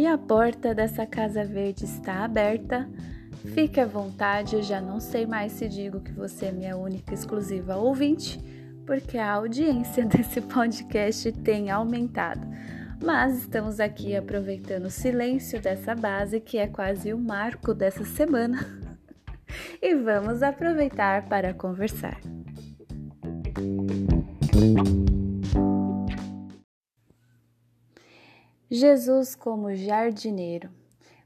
e a porta dessa casa verde está aberta. Fique à vontade, eu já não sei mais se digo que você é minha única exclusiva ouvinte, porque a audiência desse podcast tem aumentado. Mas estamos aqui aproveitando o silêncio dessa base, que é quase o marco dessa semana, e vamos aproveitar para conversar. Jesus como jardineiro.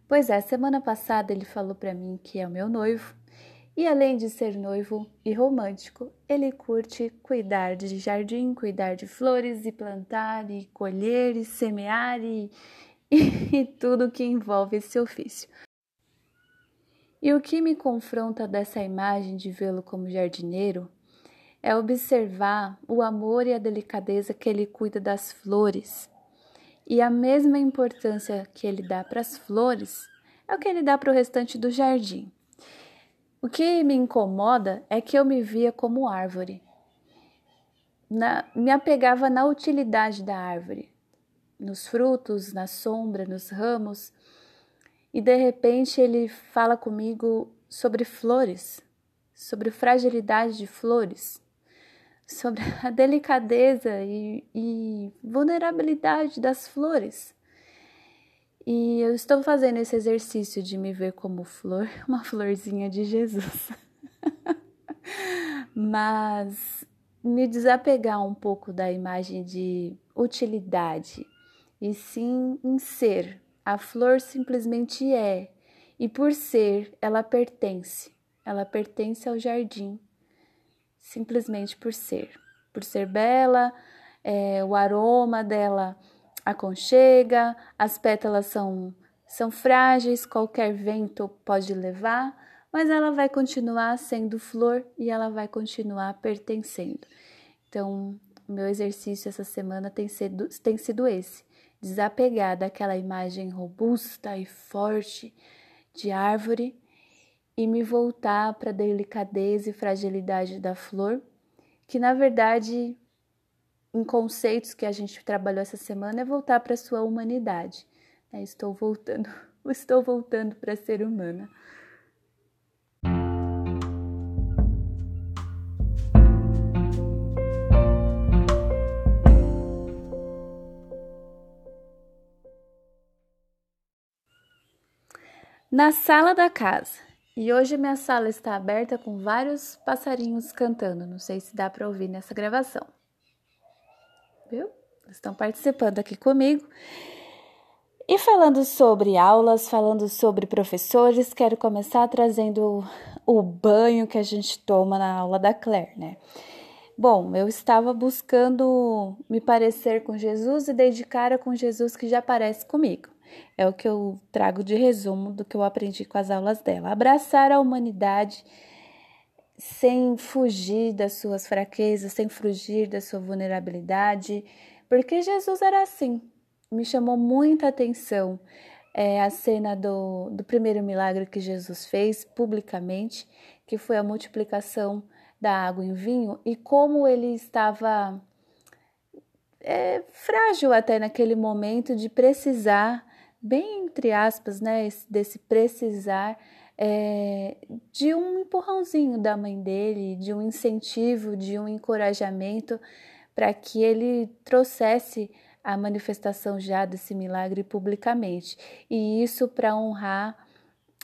Pois é, semana passada ele falou para mim que é o meu noivo, e além de ser noivo e romântico, ele curte cuidar de jardim, cuidar de flores e plantar e colher e semear e, e, e tudo que envolve esse ofício. E o que me confronta dessa imagem de vê-lo como jardineiro é observar o amor e a delicadeza que ele cuida das flores. E a mesma importância que ele dá para as flores é o que ele dá para o restante do jardim. O que me incomoda é que eu me via como árvore. Na, me apegava na utilidade da árvore, nos frutos, na sombra, nos ramos, e de repente ele fala comigo sobre flores, sobre fragilidade de flores sobre a delicadeza e, e vulnerabilidade das flores. E eu estou fazendo esse exercício de me ver como flor, uma florzinha de Jesus. Mas me desapegar um pouco da imagem de utilidade e sim em ser. A flor simplesmente é, e por ser, ela pertence. Ela pertence ao jardim simplesmente por ser. Por ser bela, é, o aroma dela aconchega, as pétalas são, são frágeis, qualquer vento pode levar, mas ela vai continuar sendo flor e ela vai continuar pertencendo. Então, o meu exercício essa semana tem sido, tem sido esse: desapegar daquela imagem robusta e forte de árvore e me voltar para a delicadeza e fragilidade da flor, que na verdade, em conceitos que a gente trabalhou essa semana, é voltar para a sua humanidade. É, estou voltando, estou voltando para ser humana. Na sala da casa, e hoje minha sala está aberta com vários passarinhos cantando. Não sei se dá para ouvir nessa gravação. Viu? Estão participando aqui comigo. E falando sobre aulas, falando sobre professores, quero começar trazendo o banho que a gente toma na aula da Claire, né? Bom, eu estava buscando me parecer com Jesus e dedicar com Jesus que já parece comigo. É o que eu trago de resumo do que eu aprendi com as aulas dela. Abraçar a humanidade sem fugir das suas fraquezas, sem fugir da sua vulnerabilidade, porque Jesus era assim. Me chamou muita atenção é, a cena do, do primeiro milagre que Jesus fez publicamente, que foi a multiplicação da água em vinho, e como ele estava é, frágil até naquele momento de precisar bem entre aspas, né, desse precisar é, de um empurrãozinho da mãe dele, de um incentivo, de um encorajamento para que ele trouxesse a manifestação já desse milagre publicamente. E isso para honrar,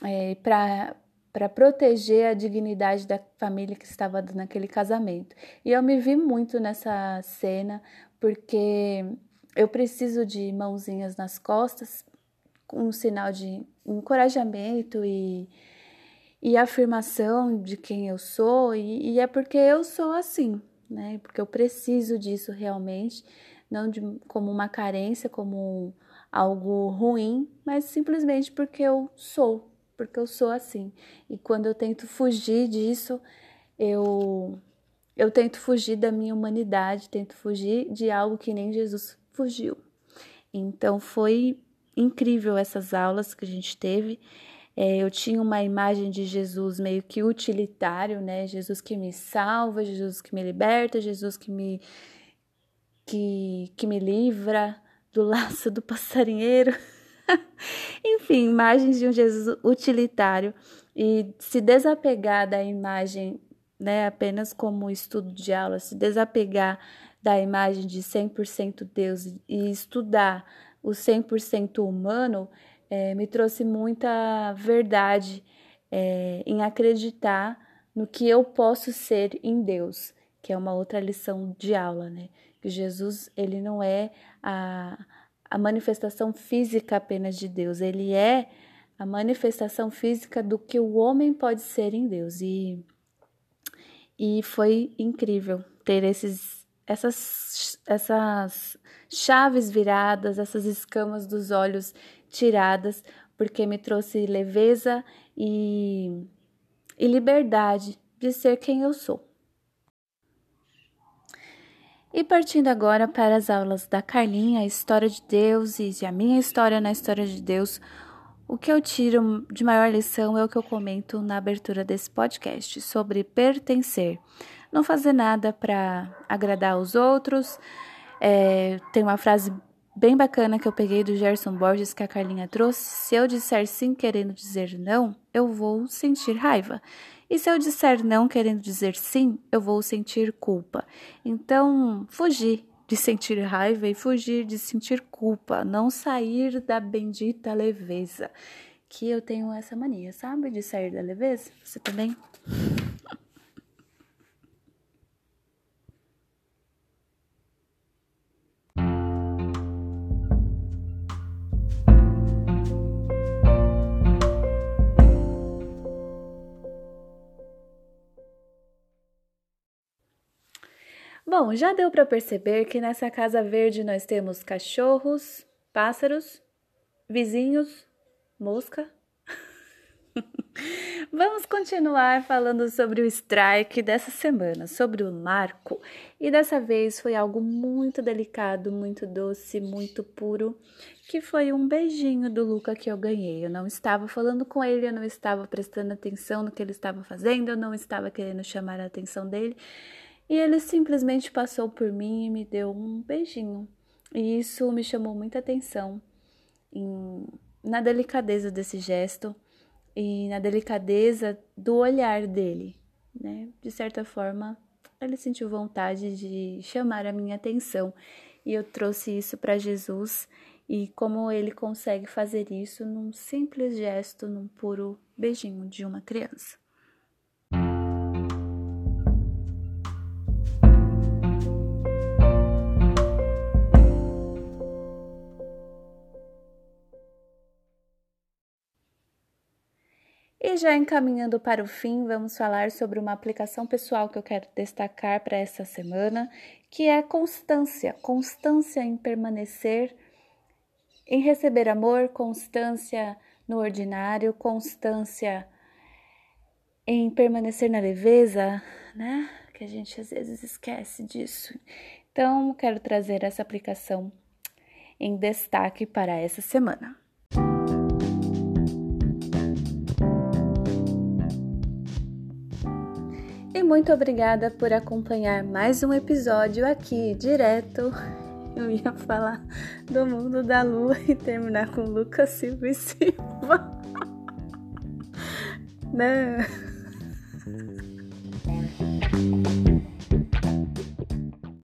é, para para proteger a dignidade da família que estava naquele casamento. E eu me vi muito nessa cena porque eu preciso de mãozinhas nas costas um sinal de encorajamento e, e afirmação de quem eu sou, e, e é porque eu sou assim, né? Porque eu preciso disso realmente, não de, como uma carência, como algo ruim, mas simplesmente porque eu sou, porque eu sou assim. E quando eu tento fugir disso, eu eu tento fugir da minha humanidade, tento fugir de algo que nem Jesus fugiu. Então foi incrível essas aulas que a gente teve. É, eu tinha uma imagem de Jesus meio que utilitário, né? Jesus que me salva, Jesus que me liberta, Jesus que me que, que me livra do laço do passarinheiro. Enfim, imagens de um Jesus utilitário e se desapegar da imagem, né, apenas como estudo de aula, se desapegar da imagem de 100% Deus e estudar o 100% humano, é, me trouxe muita verdade é, em acreditar no que eu posso ser em Deus, que é uma outra lição de aula, né? Que Jesus, ele não é a, a manifestação física apenas de Deus, ele é a manifestação física do que o homem pode ser em Deus. E, e foi incrível ter esses, essas, essas chaves viradas, essas escamas dos olhos tiradas, porque me trouxe leveza e, e liberdade de ser quem eu sou. E partindo agora para as aulas da Carlinha, a história de Deus e a minha história na história de Deus, o que eu tiro de maior lição é o que eu comento na abertura desse podcast sobre pertencer. Não fazer nada para agradar os outros. É, tem uma frase bem bacana que eu peguei do Gerson Borges que a Carlinha trouxe. Se eu disser sim querendo dizer não, eu vou sentir raiva. E se eu disser não querendo dizer sim, eu vou sentir culpa. Então, fugir de sentir raiva e fugir de sentir culpa, não sair da bendita leveza. Que eu tenho essa mania, sabe? De sair da leveza. Você também? Bom, já deu para perceber que nessa casa verde nós temos cachorros, pássaros, vizinhos, mosca. Vamos continuar falando sobre o strike dessa semana, sobre o marco. E dessa vez foi algo muito delicado, muito doce, muito puro, que foi um beijinho do Luca que eu ganhei. Eu não estava falando com ele, eu não estava prestando atenção no que ele estava fazendo, eu não estava querendo chamar a atenção dele. E ele simplesmente passou por mim e me deu um beijinho. E isso me chamou muita atenção em, na delicadeza desse gesto e na delicadeza do olhar dele, né? De certa forma, ele sentiu vontade de chamar a minha atenção e eu trouxe isso para Jesus e como ele consegue fazer isso num simples gesto, num puro beijinho de uma criança. Já encaminhando para o fim, vamos falar sobre uma aplicação pessoal que eu quero destacar para essa semana, que é constância. Constância em permanecer, em receber amor, constância no ordinário, constância em permanecer na leveza, né? Que a gente às vezes esquece disso. Então, quero trazer essa aplicação em destaque para essa semana. E muito obrigada por acompanhar mais um episódio aqui direto. Eu ia falar do mundo da lua e terminar com Lucas Silva e Silva. Não. Né?